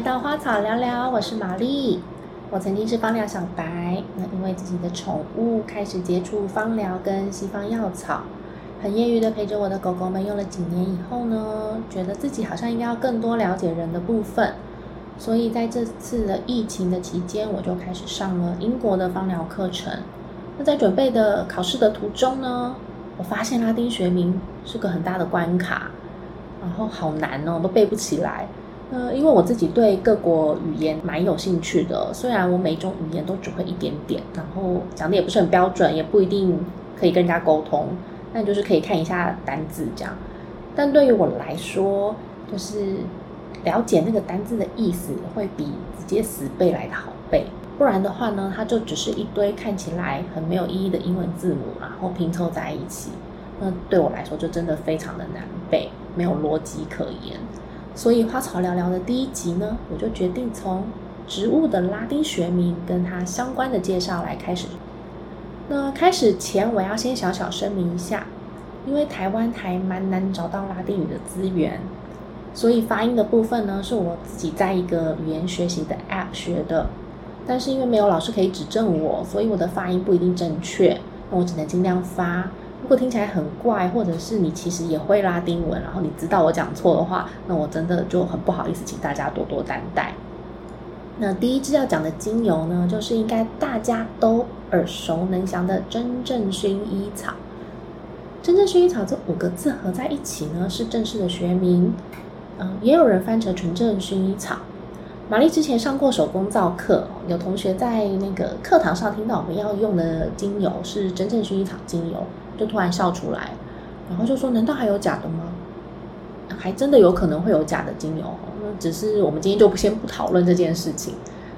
来到花草聊聊，我是玛丽。我曾经是芳疗小白，那因为自己的宠物开始接触芳疗跟西方药草，很业余的陪着我的狗狗们用了几年以后呢，觉得自己好像应该要更多了解人的部分，所以在这次的疫情的期间，我就开始上了英国的芳疗课程。那在准备的考试的途中呢，我发现拉丁学名是个很大的关卡，然后好难哦，都背不起来。呃，因为我自己对各国语言蛮有兴趣的，虽然我每种语言都只会一点点，然后讲的也不是很标准，也不一定可以跟人家沟通，但就是可以看一下单字这样。但对于我来说，就是了解那个单字的意思，会比直接死背来的好背。不然的话呢，它就只是一堆看起来很没有意义的英文字母，然后拼凑在一起。那对我来说，就真的非常的难背，没有逻辑可言。所以花草聊聊的第一集呢，我就决定从植物的拉丁学名跟它相关的介绍来开始。那开始前，我要先小小声明一下，因为台湾还蛮难找到拉丁语的资源，所以发音的部分呢，是我自己在一个语言学习的 App 学的。但是因为没有老师可以指正我，所以我的发音不一定正确，那我只能尽量发。如果听起来很怪，或者是你其实也会拉丁文，然后你知道我讲错的话，那我真的就很不好意思，请大家多多担待。那第一支要讲的精油呢，就是应该大家都耳熟能详的真正薰衣草。真正薰衣草这五个字合在一起呢，是正式的学名。嗯，也有人翻成纯正薰衣草。玛丽之前上过手工皂课，有同学在那个课堂上听到我们要用的精油是真正薰衣草精油。就突然笑出来，然后就说：“难道还有假的吗？还真的有可能会有假的精油。那只是我们今天就不先不讨论这件事情。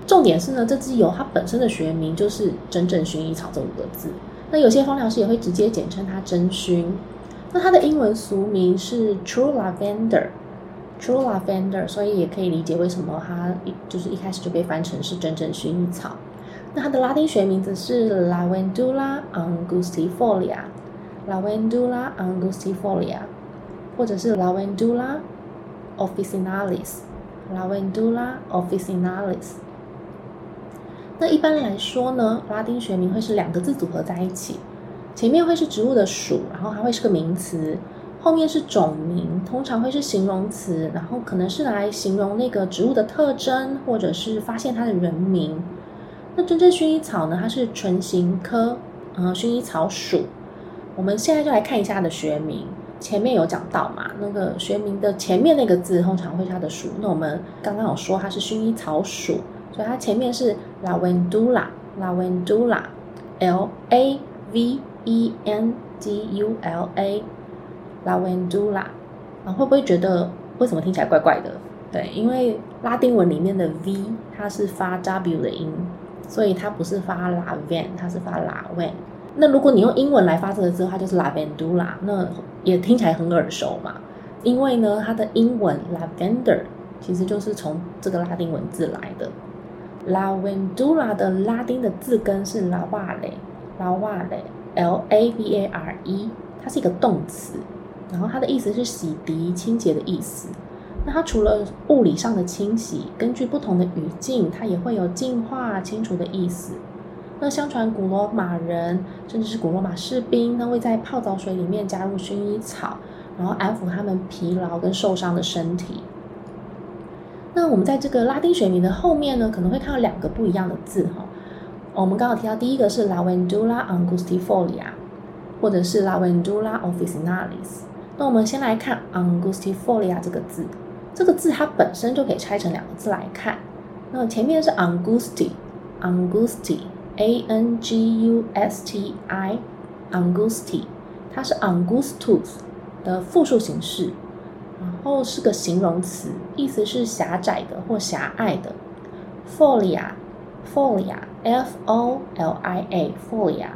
重点是呢，这支油它本身的学名就是真正薰衣草这五个字。那有些芳疗师也会直接简称它真薰。那它的英文俗名是 True Lavender，True Lavender，所以也可以理解为什么它一就是一开始就被翻成是真正薰衣草。那它的拉丁学名字是 Lavandula angustifolia。Lavandula angustifolia，或者是 Lavandula officinalis，Lavandula officinalis。那一般来说呢，拉丁学名会是两个字组合在一起，前面会是植物的属，然后还会是个名词，后面是种名，通常会是形容词，然后可能是来形容那个植物的特征，或者是发现它的人名。那真正薰衣草呢，它是唇形科，呃，薰衣草属。我们现在就来看一下它的学名，前面有讲到嘛？那个学名的前面那个字通常会是它的属。那我们刚刚有说它是薰衣草属，所以它前面是 lavendula，lavendula，l a v e n d u l a，lavendula。啊，会不会觉得为什么听起来怪怪的？对，因为拉丁文里面的 v 它是发 w 的音，所以它不是发 lavan，它是发 lavan。那如果你用英文来发这个字，它就是 lavendula，那也听起来很耳熟嘛。因为呢，它的英文 lavender 其实就是从这个拉丁文字来的。lavendula 的拉丁的字根是 lavare，lavare，l a v a r e，它是一个动词，然后它的意思是洗涤、清洁的意思。那它除了物理上的清洗，根据不同的语境，它也会有净化、清除的意思。那相传古罗马人，甚至是古罗马士兵，他会在泡澡水里面加入薰衣草，然后安抚他们疲劳跟受伤的身体。那我们在这个拉丁学名的后面呢，可能会看到两个不一样的字哈。我们刚好提到第一个是 Lavandula angustifolia，或者是 Lavandula officinalis。那我们先来看 angustifolia 这个字，这个字它本身就可以拆成两个字来看。那前面是 angusti，angusti。A N G U S T I，Angusti，它是 Angustus 的复数形式，然后是个形容词，意思是狭窄的或狭隘的。Folia，Folia，F O L I A，Folia，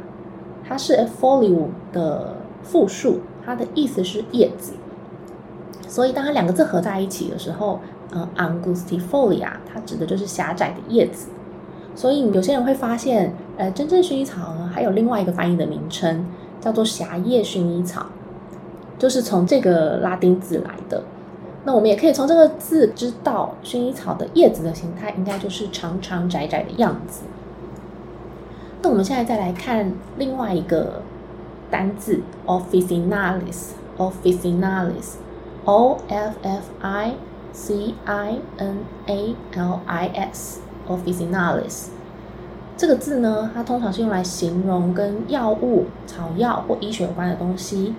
它是 Folium 的复数，它的意思是叶子。所以当它两个字合在一起的时候，呃，Angustifolia，它指的就是狭窄的叶子。所以有些人会发现，呃，真正薰衣草呢，还有另外一个翻译的名称，叫做狭叶薰衣草，就是从这个拉丁字来的。那我们也可以从这个字知道，薰衣草的叶子的形态应该就是长长窄窄的样子。那我们现在再来看另外一个单字 officinalis officinalis officinalis officinalis。这个字呢，它通常是用来形容跟药物、草药或医学有关的东西。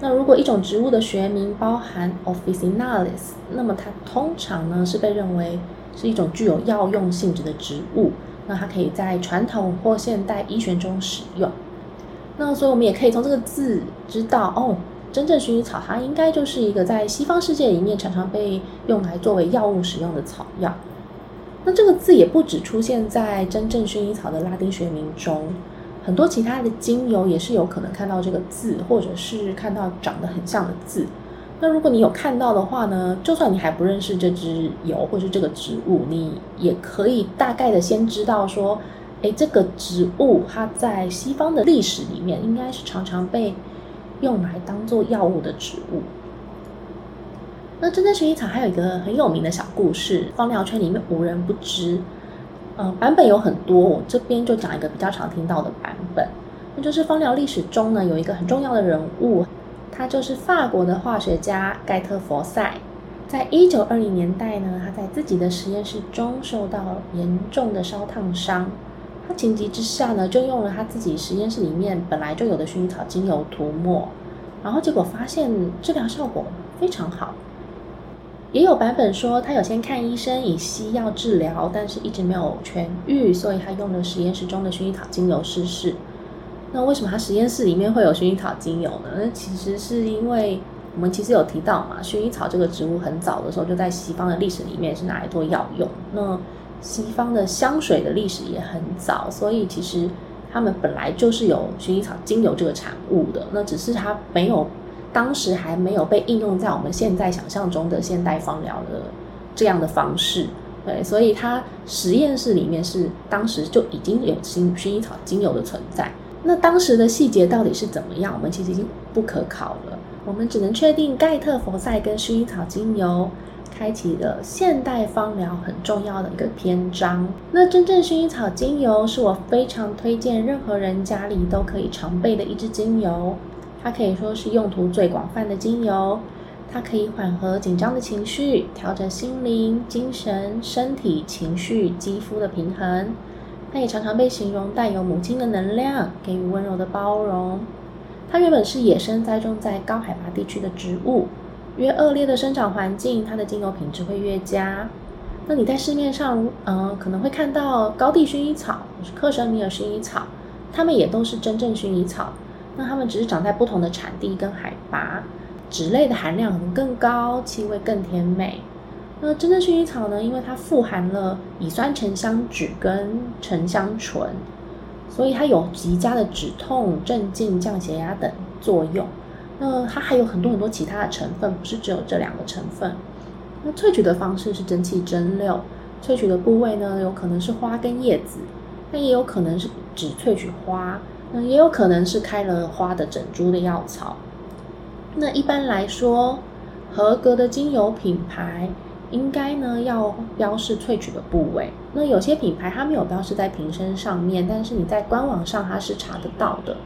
那如果一种植物的学名包含 officinalis，那么它通常呢是被认为是一种具有药用性质的植物。那它可以在传统或现代医学中使用。那所以我们也可以从这个字知道，哦，真正薰衣草它应该就是一个在西方世界里面常常被用来作为药物使用的草药。那这个字也不只出现在真正薰衣草的拉丁学名中，很多其他的精油也是有可能看到这个字，或者是看到长得很像的字。那如果你有看到的话呢，就算你还不认识这支油或是这个植物，你也可以大概的先知道说，哎，这个植物它在西方的历史里面应该是常常被用来当做药物的植物。那真正薰衣草还有一个很有名的小故事，芳疗圈里面无人不知。呃，版本有很多，我这边就讲一个比较常听到的版本，那就是芳疗历史中呢有一个很重要的人物，他就是法国的化学家盖特佛塞。在一九二零年代呢，他在自己的实验室中受到严重的烧烫伤，他情急之下呢就用了他自己实验室里面本来就有的薰衣草精油涂抹，然后结果发现治疗效果非常好。也有版本说，他有先看医生以西药治疗，但是一直没有痊愈，所以他用了实验室中的薰衣草精油试试。那为什么他实验室里面会有薰衣草精油呢？那其实是因为我们其实有提到嘛，薰衣草这个植物很早的时候就在西方的历史里面是拿来做药用。那西方的香水的历史也很早，所以其实他们本来就是有薰衣草精油这个产物的。那只是它没有。当时还没有被应用在我们现在想象中的现代芳疗的这样的方式，对，所以它实验室里面是当时就已经有薰薰衣草精油的存在。那当时的细节到底是怎么样，我们其实已经不可考了。我们只能确定盖特佛塞跟薰衣草精油开启了现代芳疗很重要的一个篇章。那真正薰衣草精油是我非常推荐任何人家里都可以常备的一支精油。它可以说是用途最广泛的精油，它可以缓和紧张的情绪，调整心灵、精神、身体、情绪、肌肤的平衡。它也常常被形容带有母亲的能量，给予温柔的包容。它原本是野生栽种在高海拔地区的植物，越恶劣的生长环境，它的精油品质会越佳。那你在市面上，嗯，可能会看到高地薰衣草，是克什米尔薰衣草，它们也都是真正薰衣草。那它们只是长在不同的产地跟海拔，脂类的含量可能更高，气味更甜美。那真正薰衣草呢？因为它富含了乙酸沉香酯跟沉香醇，所以它有极佳的止痛、镇静、降血压等作用。那它还有很多很多其他的成分，不是只有这两个成分。那萃取的方式是蒸汽蒸馏，萃取的部位呢，有可能是花跟叶子，那也有可能是只萃取花。也有可能是开了花的整株的药草。那一般来说，合格的精油品牌应该呢要标示萃取的部位。那有些品牌它没有标示在瓶身上面，但是你在官网上它是查得到的。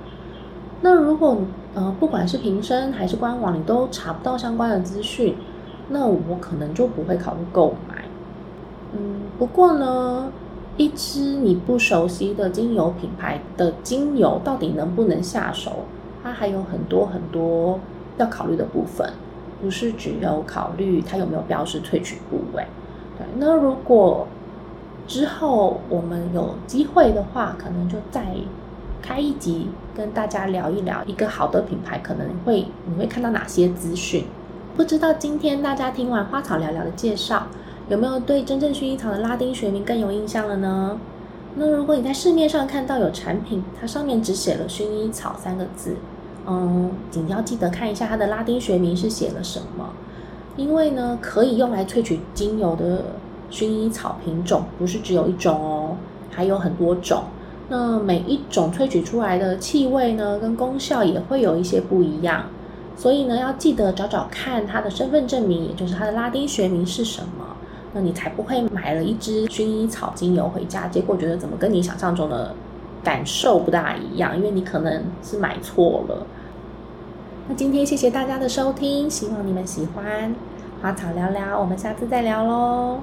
那如果呃不管是瓶身还是官网，你都查不到相关的资讯，那我可能就不会考虑购买。嗯，不过呢。一支你不熟悉的精油品牌的精油到底能不能下手？它还有很多很多要考虑的部分，不是只有考虑它有没有标示萃取部位。对，那如果之后我们有机会的话，可能就再开一集跟大家聊一聊一个好的品牌可能会你会看到哪些资讯。不知道今天大家听完花草聊聊的介绍。有没有对真正薰衣草的拉丁学名更有印象了呢？那如果你在市面上看到有产品，它上面只写了薰衣草三个字，嗯，你要记得看一下它的拉丁学名是写了什么，因为呢，可以用来萃取精油的薰衣草品种不是只有一种哦，还有很多种。那每一种萃取出来的气味呢，跟功效也会有一些不一样。所以呢，要记得找找看它的身份证明，也就是它的拉丁学名是什么，那你才不会买了一支薰衣草精油回家，结果觉得怎么跟你想象中的感受不大一样，因为你可能是买错了。那今天谢谢大家的收听，希望你们喜欢花草聊聊，我们下次再聊喽。